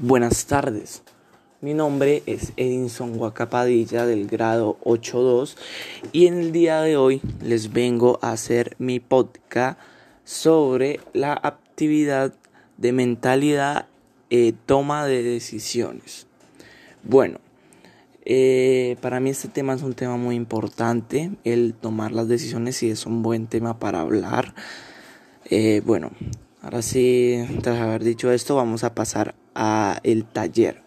Buenas tardes. Mi nombre es Edinson Guacapadilla del grado 8.2 y en el día de hoy les vengo a hacer mi podcast sobre la actividad de mentalidad eh, toma de decisiones. Bueno, eh, para mí este tema es un tema muy importante, el tomar las decisiones y es un buen tema para hablar. Eh, bueno, ahora sí, tras haber dicho esto, vamos a pasar a el taller.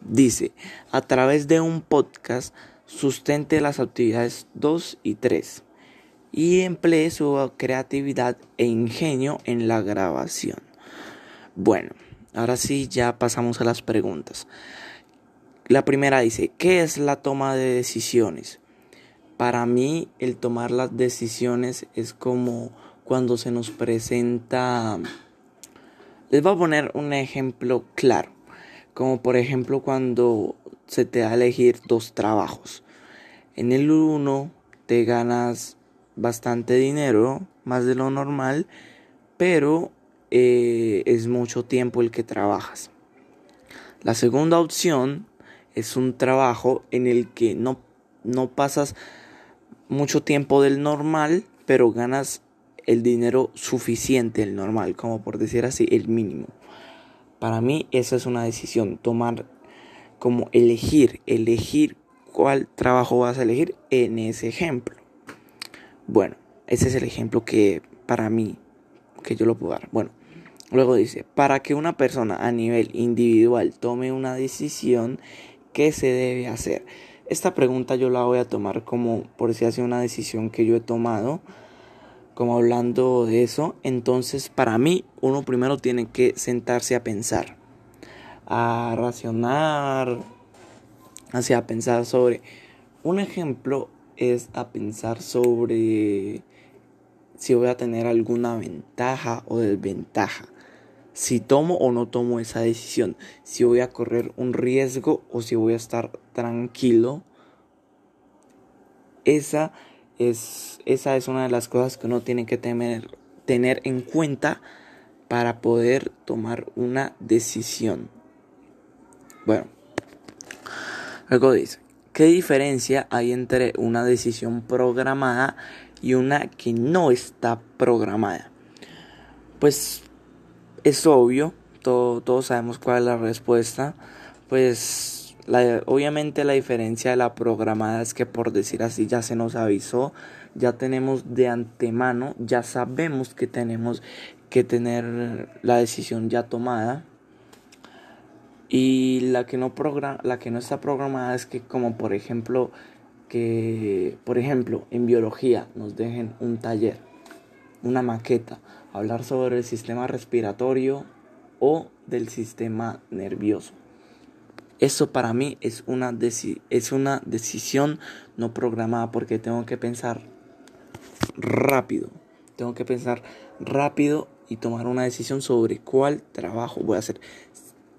Dice, a través de un podcast sustente las actividades 2 y 3 y emplee su creatividad e ingenio en la grabación. Bueno, ahora sí ya pasamos a las preguntas. La primera dice, ¿qué es la toma de decisiones? Para mí el tomar las decisiones es como cuando se nos presenta les voy a poner un ejemplo claro, como por ejemplo cuando se te da a elegir dos trabajos. En el uno te ganas bastante dinero, más de lo normal, pero eh, es mucho tiempo el que trabajas. La segunda opción es un trabajo en el que no, no pasas mucho tiempo del normal, pero ganas el dinero suficiente, el normal, como por decir así, el mínimo. Para mí esa es una decisión, tomar como elegir, elegir cuál trabajo vas a elegir en ese ejemplo. Bueno, ese es el ejemplo que para mí, que yo lo puedo dar. Bueno, luego dice, para que una persona a nivel individual tome una decisión, ¿qué se debe hacer? Esta pregunta yo la voy a tomar como por si hace una decisión que yo he tomado como hablando de eso, entonces para mí uno primero tiene que sentarse a pensar, a racionar, hacia pensar sobre. Un ejemplo es a pensar sobre si voy a tener alguna ventaja o desventaja. Si tomo o no tomo esa decisión. Si voy a correr un riesgo o si voy a estar tranquilo. Esa es, esa es una de las cosas que uno tiene que tener, en cuenta para poder tomar una decisión. Bueno, luego dice, ¿qué diferencia hay entre una decisión programada y una que no está programada? Pues es obvio, todos sabemos cuál es la respuesta. Pues obviamente la diferencia de la programada es que por decir así ya se nos avisó, ya tenemos de antemano, ya sabemos que tenemos que tener la decisión ya tomada. Y la que no la que no está programada es que como por ejemplo que por ejemplo en biología nos dejen un taller, una maqueta, hablar sobre el sistema respiratorio o del sistema nervioso. Eso para mí es una, es una decisión no programada porque tengo que pensar rápido. Tengo que pensar rápido y tomar una decisión sobre cuál trabajo voy a hacer.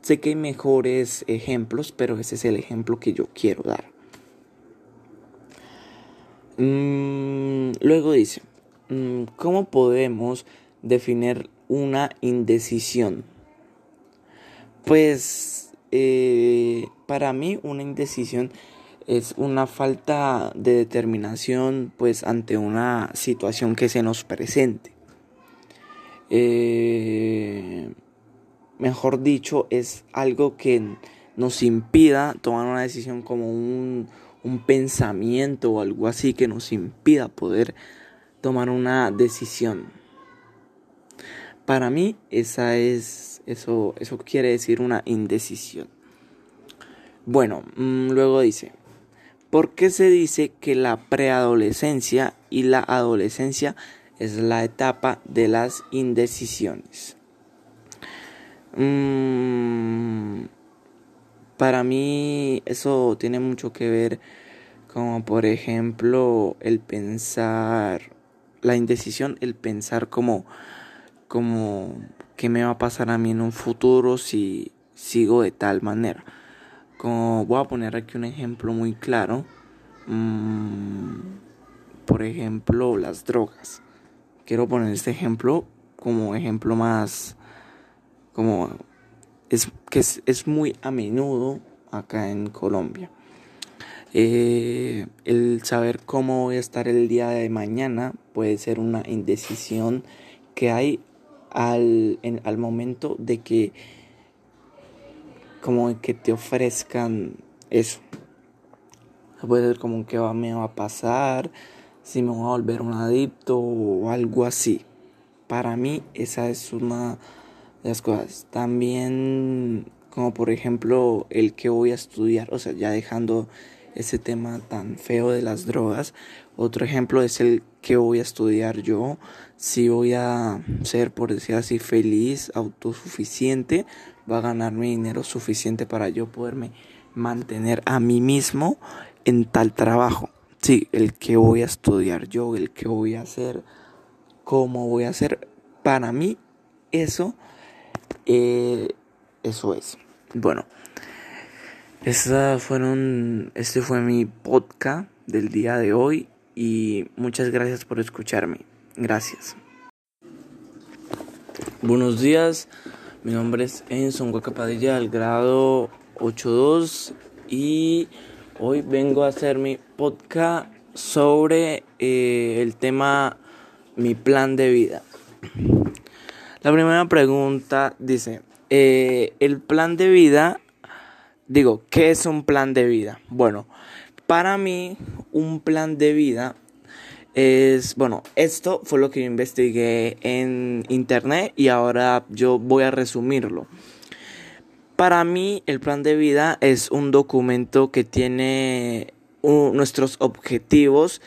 Sé que hay mejores ejemplos, pero ese es el ejemplo que yo quiero dar. Mm, luego dice, mm, ¿cómo podemos definir una indecisión? Pues eh, para mí una indecisión es una falta de determinación pues ante una situación que se nos presente. Eh, mejor dicho, es algo que nos impida tomar una decisión como un, un pensamiento o algo así que nos impida poder tomar una decisión. Para mí esa es eso, eso quiere decir una indecisión. Bueno, mm, luego dice, ¿por qué se dice que la preadolescencia y la adolescencia es la etapa de las indecisiones? Mm, para mí eso tiene mucho que ver como por ejemplo el pensar, la indecisión, el pensar como, como qué me va a pasar a mí en un futuro si sigo de tal manera. Como voy a poner aquí un ejemplo muy claro. Mm, por ejemplo, las drogas. Quiero poner este ejemplo como ejemplo más como es que es, muy a menudo acá en Colombia. Eh, el saber cómo voy a estar el día de mañana puede ser una indecisión que hay al, al momento de que como que te ofrezcan eso. Puede ser como que va, me va a pasar, si me voy a volver un adicto o algo así. Para mí esa es una de las cosas. También como por ejemplo el que voy a estudiar, o sea, ya dejando ese tema tan feo de las drogas. Otro ejemplo es el que voy a estudiar yo, si voy a ser, por decir así, feliz, autosuficiente, va a ganar mi dinero suficiente para yo poderme mantener a mí mismo en tal trabajo. Sí, el que voy a estudiar yo, el que voy a hacer, cómo voy a hacer. Para mí, eso, eh, eso es. Bueno, fueron, este fue mi podcast del día de hoy y muchas gracias por escucharme. Gracias. Buenos días, mi nombre es Enzo Guacapadilla del grado 82 y Hoy vengo a hacer mi podcast sobre eh, el tema mi plan de vida. La primera pregunta dice, eh, el plan de vida, digo, ¿qué es un plan de vida? Bueno, para mí un plan de vida es, bueno, esto fue lo que yo investigué en internet y ahora yo voy a resumirlo. Para mí el plan de vida es un documento que tiene nuestros objetivos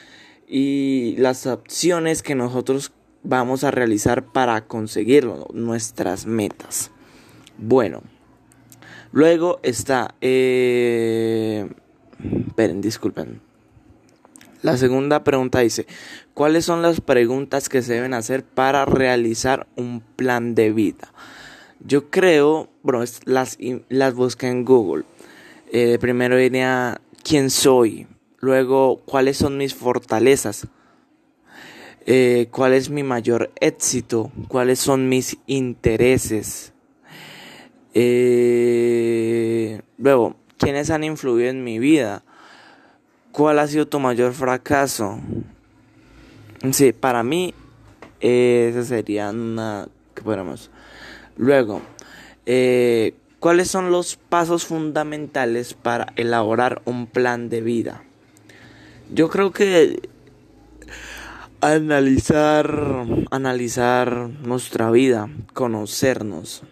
y las opciones que nosotros vamos a realizar para conseguirlo, nuestras metas. Bueno, luego está... Eh, esperen, disculpen. La segunda pregunta dice, ¿cuáles son las preguntas que se deben hacer para realizar un plan de vida? Yo creo, bueno, las, las busqué en Google. Eh, primero iría quién soy, luego cuáles son mis fortalezas, eh, cuál es mi mayor éxito, cuáles son mis intereses. Eh, luego, quiénes han influido en mi vida, cuál ha sido tu mayor fracaso. Sí, para mí, esa sería una que podemos Luego, eh, ¿cuáles son los pasos fundamentales para elaborar un plan de vida? Yo creo que analizar, analizar nuestra vida, conocernos,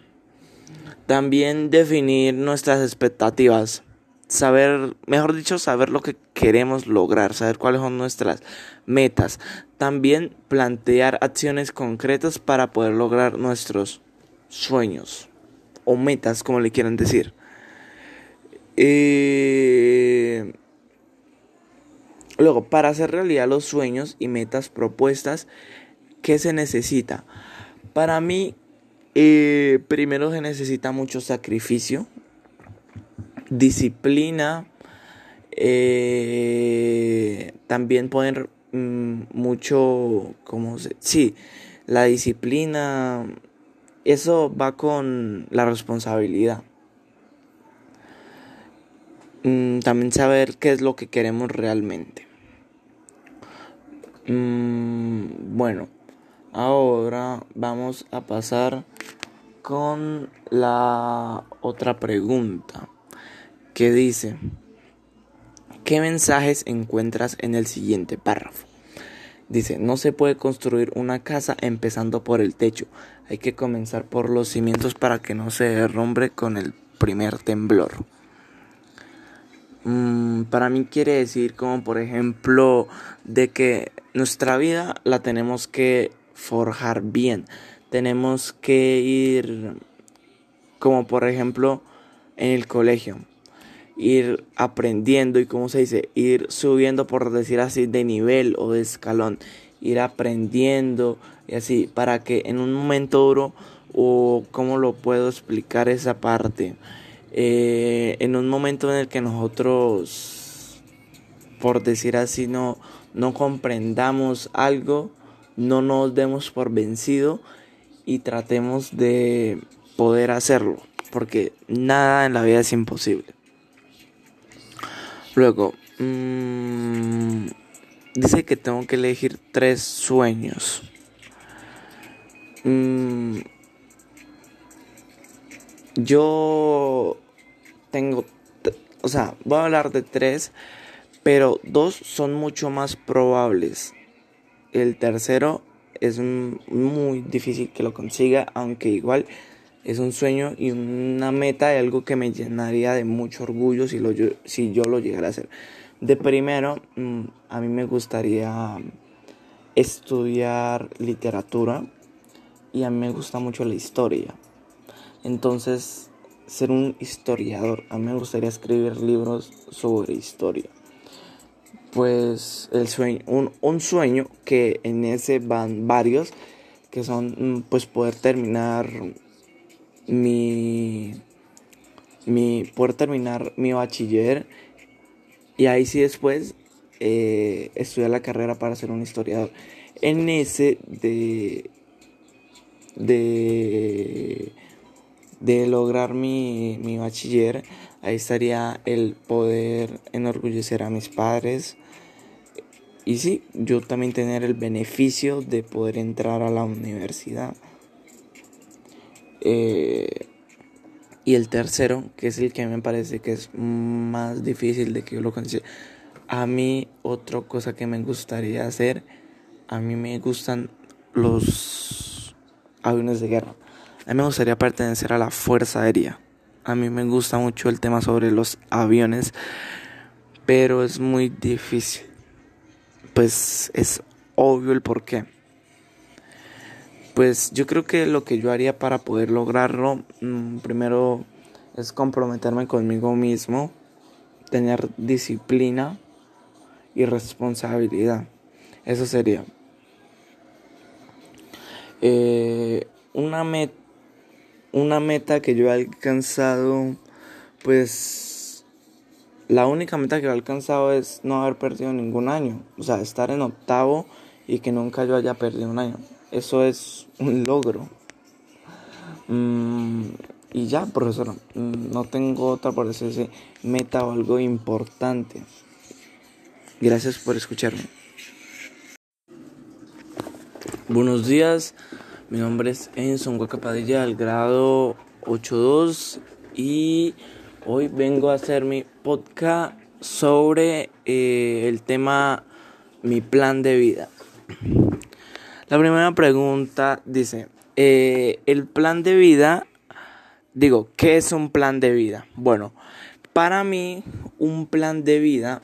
también definir nuestras expectativas, saber, mejor dicho, saber lo que queremos lograr, saber cuáles son nuestras metas, también plantear acciones concretas para poder lograr nuestros sueños o metas, como le quieran decir. Eh, luego, para hacer realidad los sueños y metas propuestas, ¿qué se necesita? Para mí, eh, primero se necesita mucho sacrificio, disciplina, eh, también poner mm, mucho, como se, sí, la disciplina, eso va con la responsabilidad. Mm, también saber qué es lo que queremos realmente. Mm, bueno, ahora vamos a pasar con la otra pregunta que dice, ¿qué mensajes encuentras en el siguiente párrafo? Dice, no se puede construir una casa empezando por el techo. Hay que comenzar por los cimientos para que no se derrumbe con el primer temblor. Mm, para mí quiere decir como por ejemplo de que nuestra vida la tenemos que forjar bien. Tenemos que ir como por ejemplo en el colegio ir aprendiendo y como se dice, ir subiendo por decir así de nivel o de escalón, ir aprendiendo y así para que en un momento duro o cómo lo puedo explicar esa parte eh, en un momento en el que nosotros por decir así no no comprendamos algo no nos demos por vencido y tratemos de poder hacerlo porque nada en la vida es imposible. Luego, mmm, dice que tengo que elegir tres sueños. Mm, yo tengo, o sea, voy a hablar de tres, pero dos son mucho más probables. El tercero es muy difícil que lo consiga, aunque igual es un sueño y una meta y algo que me llenaría de mucho orgullo si, lo, si yo lo llegara a hacer. De primero, mm, a mí me gustaría estudiar literatura y a mí me gusta mucho la historia. Entonces, ser un historiador, a mí me gustaría escribir libros sobre historia. Pues el sueño, un, un sueño que en ese van varios, que son mm, pues poder terminar mi, mi poder terminar mi bachiller y ahí sí después eh, estudiar la carrera para ser un historiador. En ese de de de lograr mi, mi bachiller, ahí estaría el poder enorgullecer a mis padres. Y sí, yo también tener el beneficio de poder entrar a la universidad. Eh, y el tercero, que es el que me parece que es más difícil de que yo lo consiga. A mí, otra cosa que me gustaría hacer, a mí me gustan los aviones de guerra. A mí me gustaría pertenecer a la Fuerza Aérea. A mí me gusta mucho el tema sobre los aviones, pero es muy difícil. Pues es obvio el por qué. Pues yo creo que lo que yo haría para poder lograrlo, mm, primero es comprometerme conmigo mismo, tener disciplina y responsabilidad. Eso sería. Eh, una, una meta que yo he alcanzado, pues la única meta que he alcanzado es no haber perdido ningún año. O sea, estar en octavo y que nunca yo haya perdido un año. Eso es un logro. Mm, y ya, profesor, mm, no tengo otra por decirse meta o algo importante. Gracias por escucharme. Buenos días, mi nombre es Enson Guacapadilla del grado 82 y hoy vengo a hacer mi podcast sobre eh, el tema mi plan de vida. La primera pregunta dice, eh, el plan de vida, digo, ¿qué es un plan de vida? Bueno, para mí un plan de vida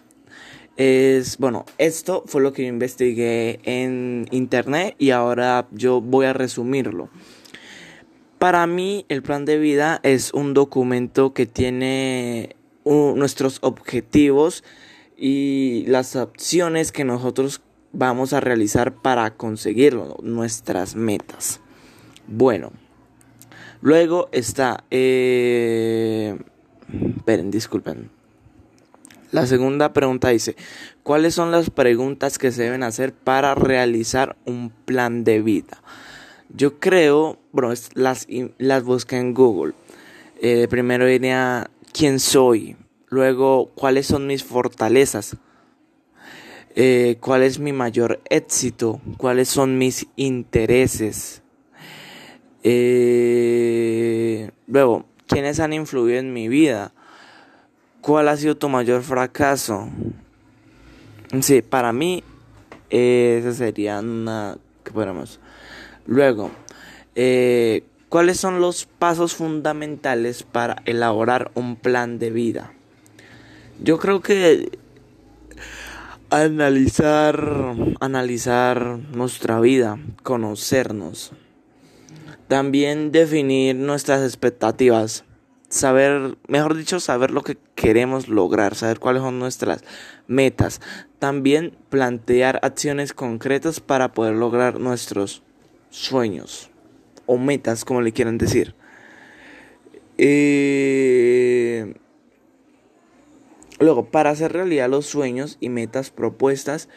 es, bueno, esto fue lo que yo investigué en internet y ahora yo voy a resumirlo. Para mí el plan de vida es un documento que tiene nuestros objetivos y las opciones que nosotros vamos a realizar para conseguirlo, nuestras metas. Bueno, luego está... Eh, esperen, disculpen. La segunda pregunta dice, ¿cuáles son las preguntas que se deben hacer para realizar un plan de vida? Yo creo, bueno, las, las busqué en Google. Eh, primero diría, ¿quién soy? Luego, ¿cuáles son mis fortalezas? Eh, cuál es mi mayor éxito, cuáles son mis intereses. Eh, luego, ¿quiénes han influido en mi vida? ¿Cuál ha sido tu mayor fracaso? Sí, para mí, eh, esa sería una que podemos. Luego, eh, ¿cuáles son los pasos fundamentales para elaborar un plan de vida? Yo creo que analizar, analizar nuestra vida, conocernos. También definir nuestras expectativas. Saber, mejor dicho, saber lo que queremos lograr, saber cuáles son nuestras metas. También plantear acciones concretas para poder lograr nuestros sueños o metas, como le quieran decir. Eh, Luego, para hacer realidad los sueños y metas propuestas,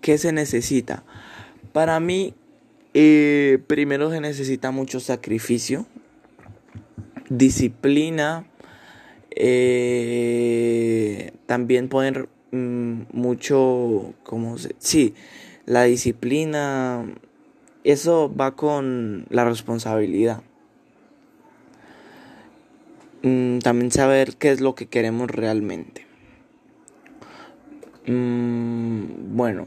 ¿qué se necesita? Para mí, eh, primero se necesita mucho sacrificio, disciplina, eh, también poner mm, mucho, como se, sí, la disciplina, eso va con la responsabilidad. Mm, también saber qué es lo que queremos realmente. Mm, bueno,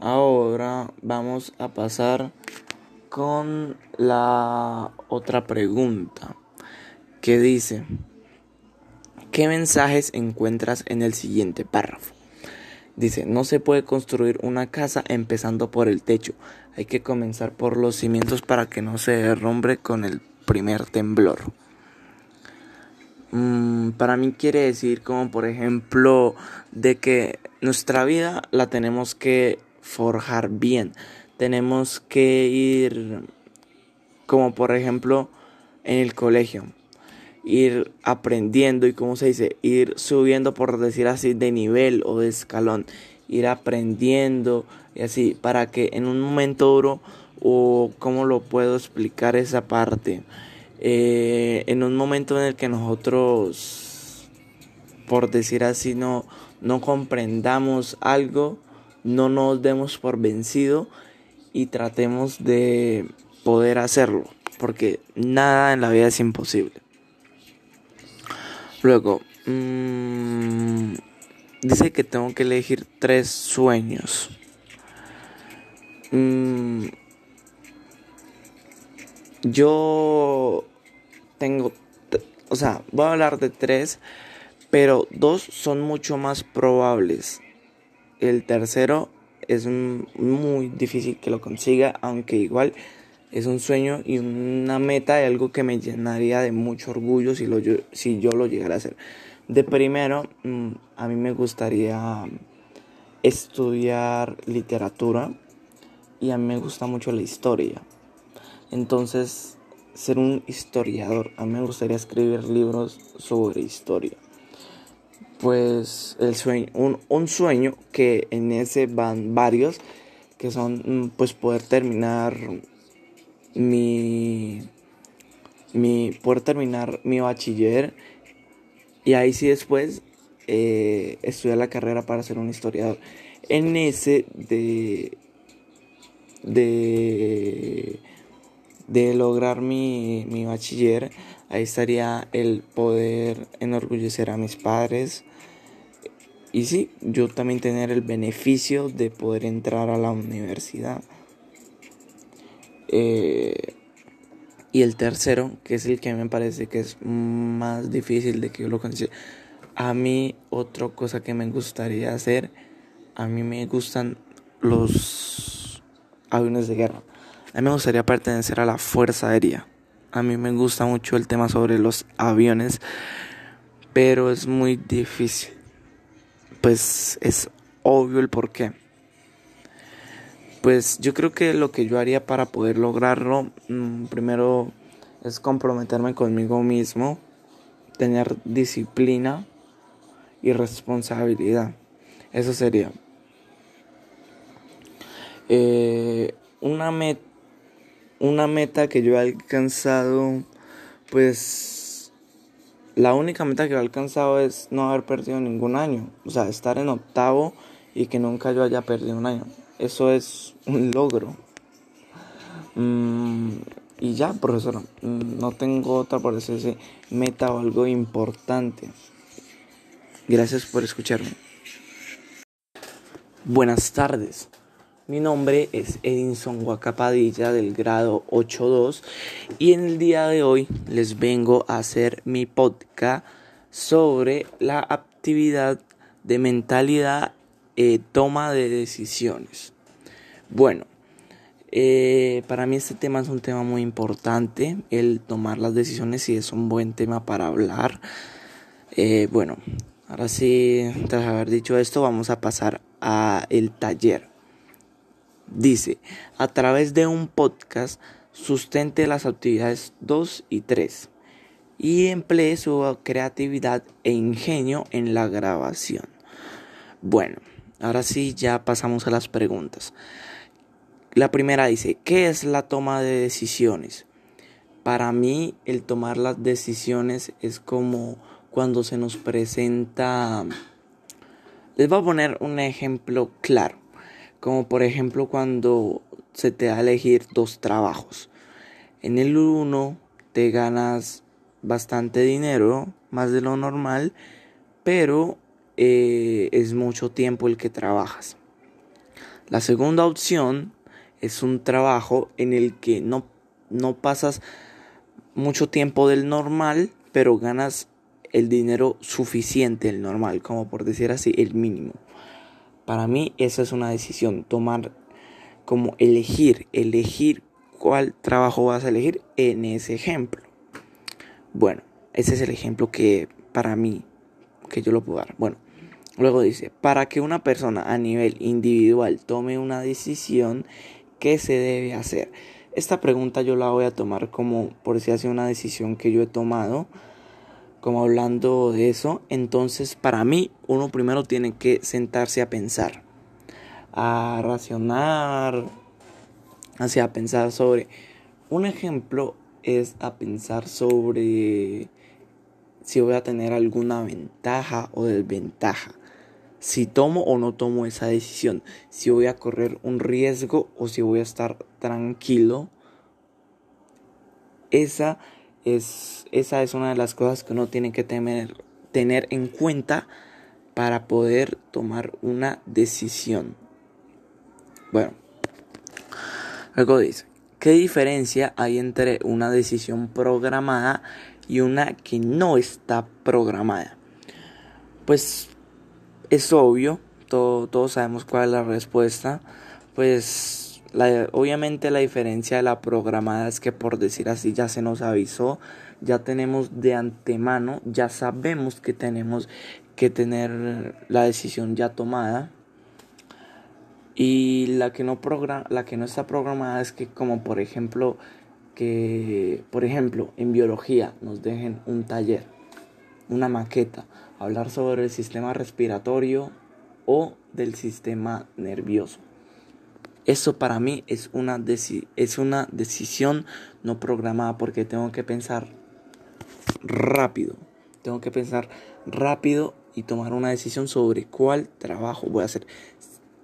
ahora vamos a pasar con la otra pregunta que dice, ¿qué mensajes encuentras en el siguiente párrafo? Dice, no se puede construir una casa empezando por el techo, hay que comenzar por los cimientos para que no se derrumbe con el primer temblor. Mm, para mí quiere decir como por ejemplo de que nuestra vida la tenemos que forjar bien. Tenemos que ir como por ejemplo en el colegio. Ir aprendiendo y como se dice, ir subiendo por decir así de nivel o de escalón. Ir aprendiendo y así para que en un momento duro o cómo lo puedo explicar esa parte eh, en un momento en el que nosotros, por decir así, no, no comprendamos algo, no nos demos por vencido y tratemos de poder hacerlo, porque nada en la vida es imposible. Luego, mmm, dice que tengo que elegir tres sueños. Mm, yo tengo, o sea, voy a hablar de tres, pero dos son mucho más probables. El tercero es muy difícil que lo consiga, aunque igual es un sueño y una meta y algo que me llenaría de mucho orgullo si, lo, si yo lo llegara a hacer. De primero, mm, a mí me gustaría estudiar literatura y a mí me gusta mucho la historia. Entonces, ser un historiador. A mí me gustaría escribir libros sobre historia. Pues el sueño, un, sueño que en ese van varios, que son mm, pues poder terminar mi, mi poder terminar mi bachiller y ahí sí después eh, estudiar la carrera para ser un historiador. En ese de de de lograr mi, mi bachiller, ahí estaría el poder enorgullecer a mis padres. Y sí, yo también tener el beneficio de poder entrar a la universidad. Eh, y el tercero, que es el que me parece que es más difícil de que yo lo consiga. A mí, otra cosa que me gustaría hacer, a mí me gustan los aviones de guerra. A mí me gustaría pertenecer a la Fuerza Aérea. A mí me gusta mucho el tema sobre los aviones, pero es muy difícil. Pues es obvio el por qué. Pues yo creo que lo que yo haría para poder lograrlo, mm, primero es comprometerme conmigo mismo, tener disciplina y responsabilidad. Eso sería. Eh, una meta una meta que yo he alcanzado, pues la única meta que he alcanzado es no haber perdido ningún año. O sea, estar en octavo y que nunca yo haya perdido un año. Eso es un logro. Mm, y ya, profesor, mm, no tengo otra por ese meta o algo importante. Gracias por escucharme. Buenas tardes. Mi nombre es Edinson Guacapadilla del grado 8.2 y en el día de hoy les vengo a hacer mi podcast sobre la actividad de mentalidad y toma de decisiones. Bueno, eh, para mí este tema es un tema muy importante, el tomar las decisiones y es un buen tema para hablar. Eh, bueno, ahora sí, tras haber dicho esto, vamos a pasar a el taller. Dice, a través de un podcast sustente las actividades 2 y 3 y emplee su creatividad e ingenio en la grabación. Bueno, ahora sí ya pasamos a las preguntas. La primera dice, ¿qué es la toma de decisiones? Para mí el tomar las decisiones es como cuando se nos presenta... Les voy a poner un ejemplo claro, como por ejemplo cuando se te da a elegir dos trabajos. En el uno te ganas bastante dinero, más de lo normal, pero eh, es mucho tiempo el que trabajas. La segunda opción es un trabajo en el que no, no pasas mucho tiempo del normal, pero ganas el dinero suficiente, el normal, como por decir así, el mínimo. Para mí esa es una decisión, tomar como elegir, elegir cuál trabajo vas a elegir en ese ejemplo. Bueno, ese es el ejemplo que para mí, que yo lo puedo dar. Bueno, luego dice, para que una persona a nivel individual tome una decisión, ¿qué se debe hacer? Esta pregunta yo la voy a tomar como por si hace una decisión que yo he tomado, como hablando de eso. Entonces, para mí, uno primero tiene que sentarse a pensar, a racionar, hacia pensar sobre. Un ejemplo es a pensar sobre si voy a tener alguna ventaja o desventaja. Si tomo o no tomo esa decisión. Si voy a correr un riesgo o si voy a estar tranquilo. Esa es, esa es una de las cosas que uno tiene que tener, en cuenta para poder tomar una decisión. Bueno, luego dice, ¿qué diferencia hay entre una decisión programada y una que no está programada? Pues es obvio, todos sabemos cuál es la respuesta. Pues obviamente la diferencia de la programada es que por decir así ya se nos avisó, ya tenemos de antemano, ya sabemos que tenemos que tener la decisión ya tomada. Y la que no la que no está programada es que como por ejemplo que por ejemplo en biología nos dejen un taller, una maqueta, hablar sobre el sistema respiratorio o del sistema nervioso. Eso para mí es una, es una decisión no programada porque tengo que pensar rápido. Tengo que pensar rápido y tomar una decisión sobre cuál trabajo voy a hacer.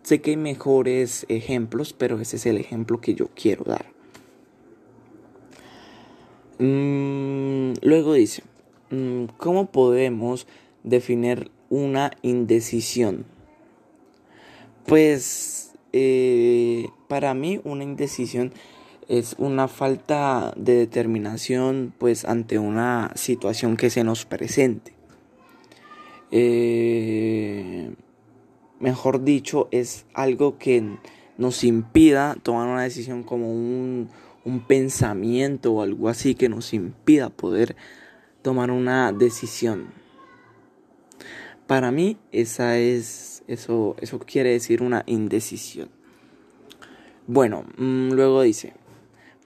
Sé que hay mejores ejemplos, pero ese es el ejemplo que yo quiero dar. Mm, luego dice, mm, ¿cómo podemos definir una indecisión? Pues eh, para mí una indecisión es una falta de determinación pues ante una situación que se nos presente. Eh, mejor dicho, es algo que nos impida tomar una decisión como un, un pensamiento o algo así que nos impida poder tomar una decisión. Para mí esa es eso eso quiere decir una indecisión. Bueno, mm, luego dice,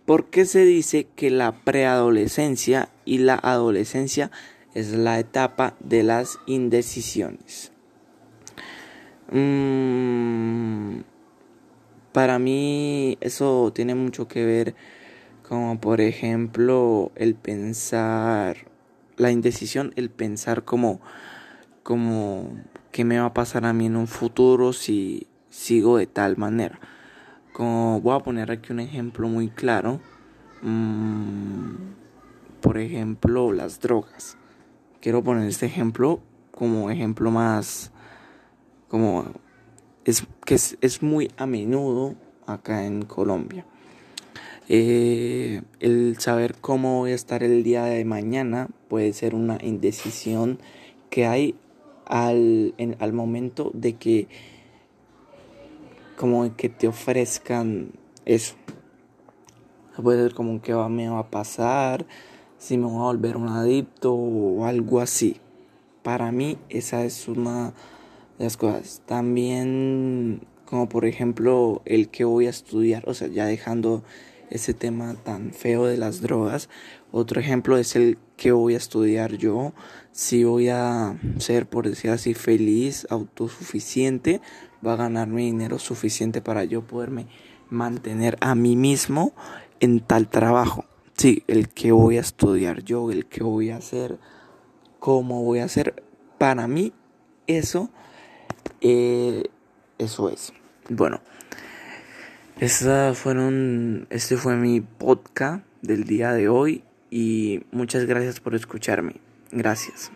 ¿por qué se dice que la preadolescencia y la adolescencia es la etapa de las indecisiones? Mm, para mí eso tiene mucho que ver como por ejemplo el pensar, la indecisión, el pensar como, como qué me va a pasar a mí en un futuro si sigo de tal manera. Como voy a poner aquí un ejemplo muy claro. Mm, por ejemplo, las drogas. Quiero poner este ejemplo como ejemplo más como es que es, muy a menudo acá en Colombia. Eh, el saber cómo voy a estar el día de mañana puede ser una indecisión que hay al, al momento de que como que te ofrezcan eso. Puede ser como que me va a pasar, si me voy a volver un adicto o algo así. Para mí esa es una de las cosas. También como por ejemplo el que voy a estudiar, o sea, ya dejando ese tema tan feo de las drogas. Otro ejemplo es el que voy a estudiar yo, si voy a ser, por decir así, feliz, autosuficiente, va a ganarme dinero suficiente para yo poderme mantener a mí mismo en tal trabajo. sí, el que voy a estudiar yo, el que voy a hacer, cómo voy a hacer. Para mí, eso, eh, eso es. Bueno, fueron, este fue mi podcast del día de hoy y muchas gracias por escucharme. Gracias.